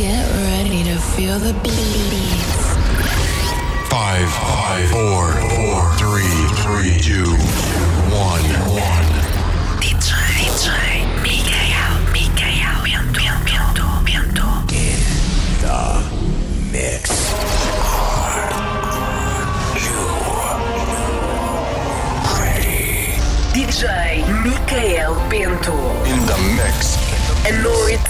Get ready to feel the beats. Five, five, four, four, three, three, two, one, one. DJ, DJ, Mikael, Mikael, Bento, Bento, Bento. Mix. DJ Mikael Bento. In the mix. A noite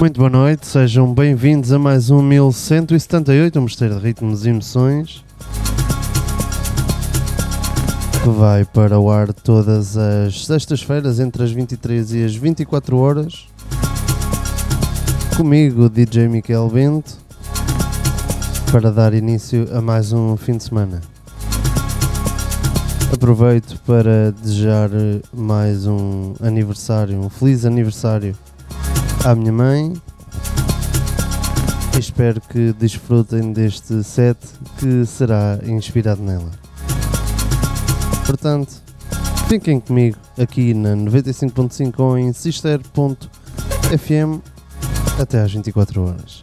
Muito boa noite, sejam bem-vindos a mais um 1178, um mistério de ritmos e emoções. Que vai para o ar todas as sextas-feiras entre as 23 e as 24 horas. Comigo, DJ Miquel Bento, para dar início a mais um fim de semana. Aproveito para desejar mais um aniversário, um feliz aniversário à minha mãe. Espero que desfrutem deste set que será inspirado nela. Portanto, fiquem comigo aqui na 95.5 ou em sister.fm até às 24 horas.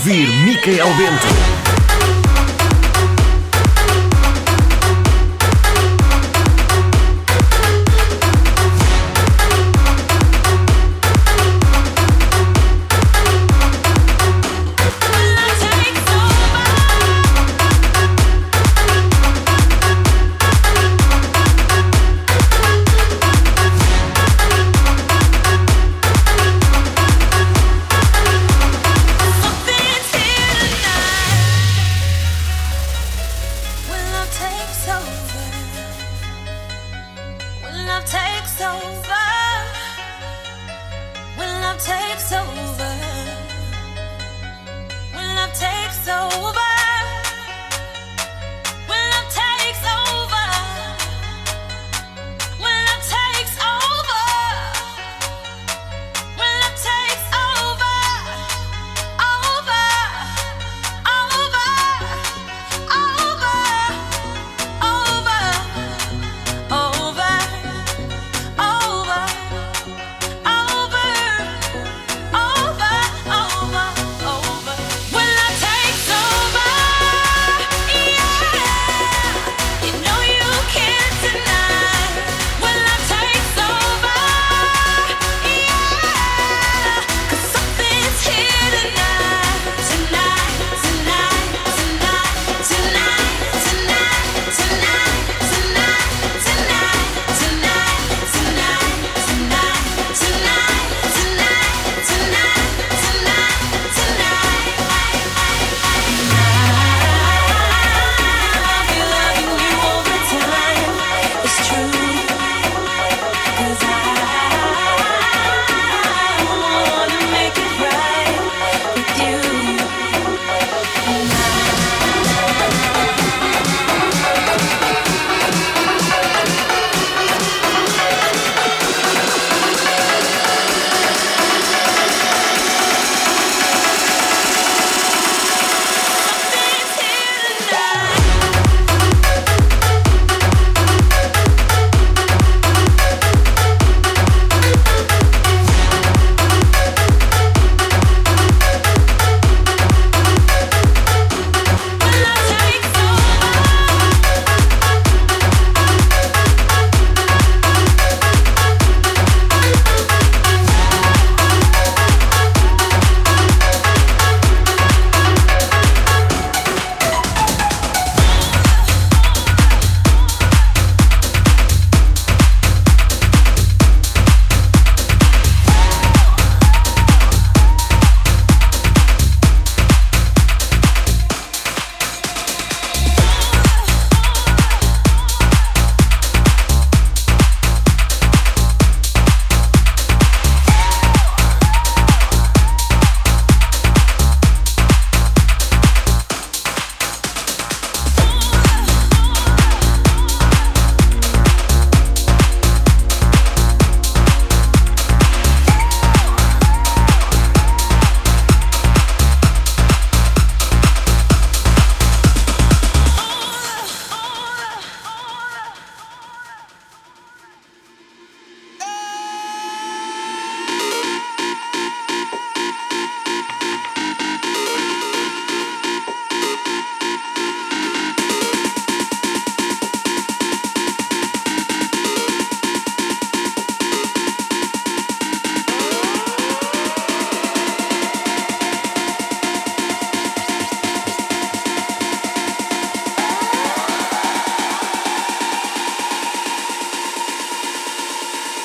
Ouvir Micael Bento.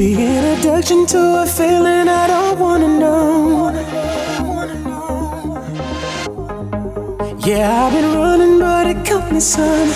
The introduction to a feeling I don't wanna know. Yeah, I've been running, but it caught me somehow.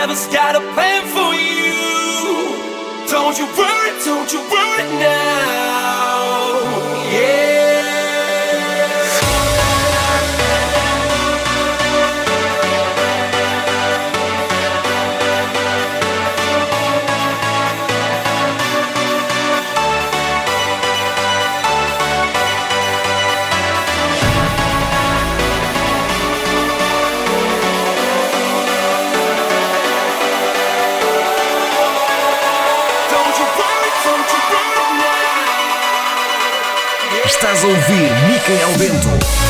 Heaven's got a plan for you. Don't you worry, don't you worry now. ouvir Micael Bento.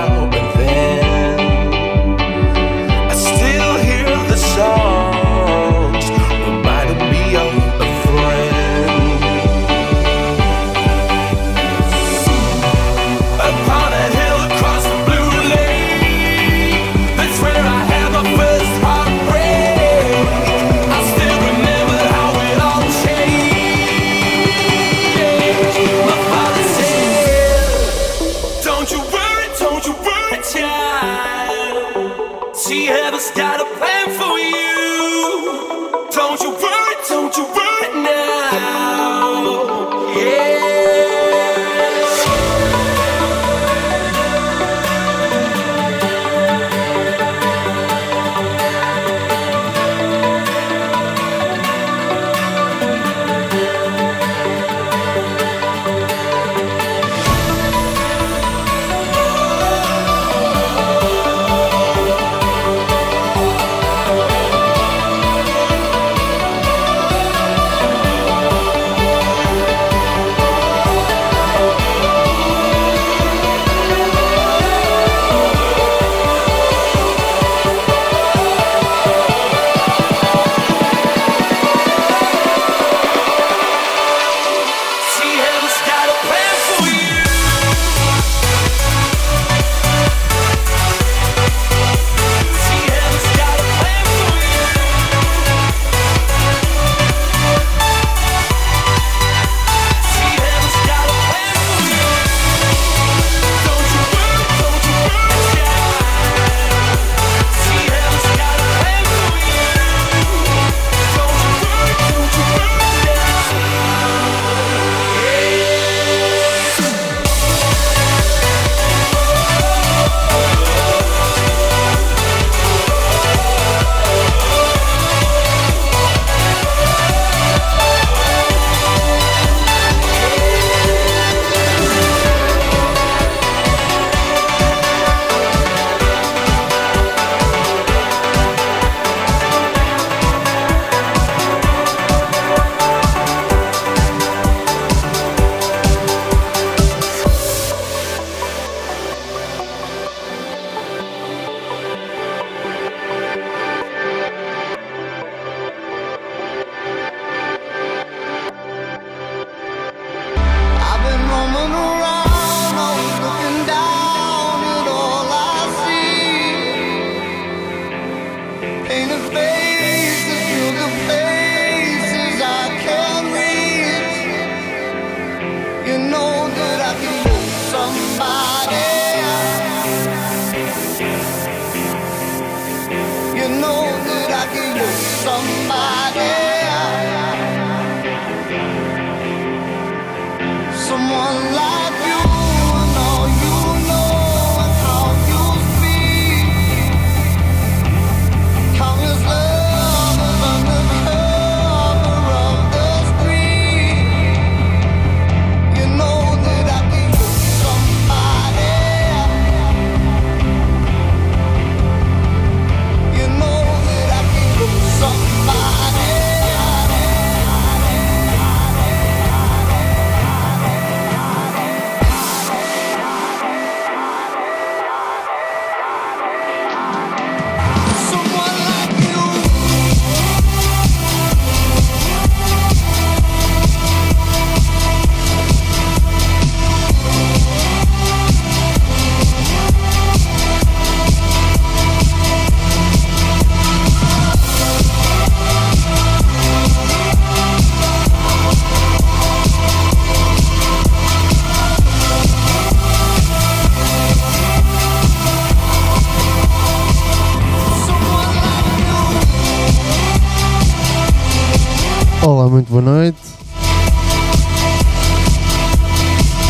Olá, muito boa noite.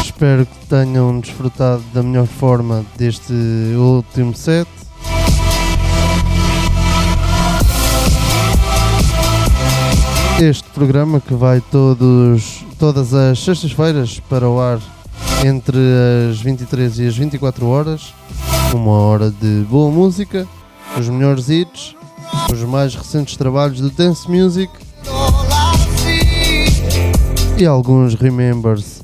Espero que tenham desfrutado da melhor forma deste último set. Este programa que vai todos, todas as sextas-feiras para o ar entre as 23 e as 24 horas. Uma hora de boa música, os melhores hits, os mais recentes trabalhos do Dance Music e alguns remembers,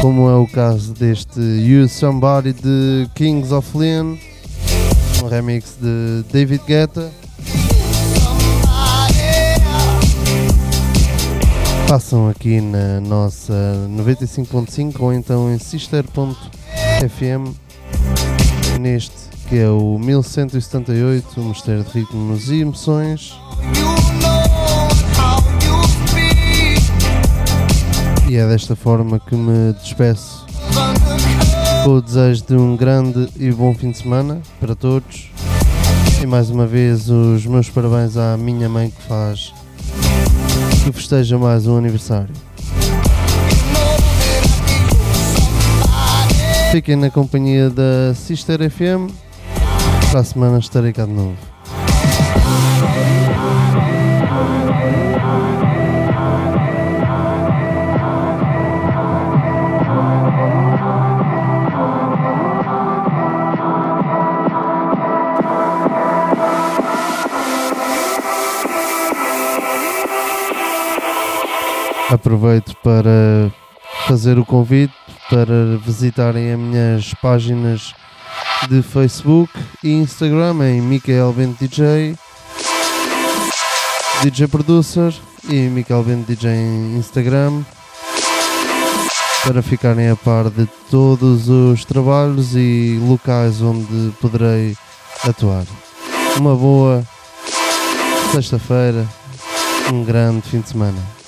como é o caso deste You Somebody de Kings of Leon, um remix de David Guetta. Passam aqui na nossa 95.5 ou então em sister.fm neste que é o 1178, o Mistério de Ritmos e Emoções. E é desta forma que me despeço com o desejo de um grande e bom fim de semana para todos. E mais uma vez os meus parabéns à minha mãe que faz que festeja mais um aniversário. Fiquem na companhia da Sister FM. Para a semana estarei cá de novo. Aproveito para fazer o convite para visitarem as minhas páginas de Facebook e Instagram em Michael Bento DJ, DJ Producer e Michael Bento DJ em Instagram para ficarem a par de todos os trabalhos e locais onde poderei atuar. Uma boa sexta-feira, um grande fim de semana.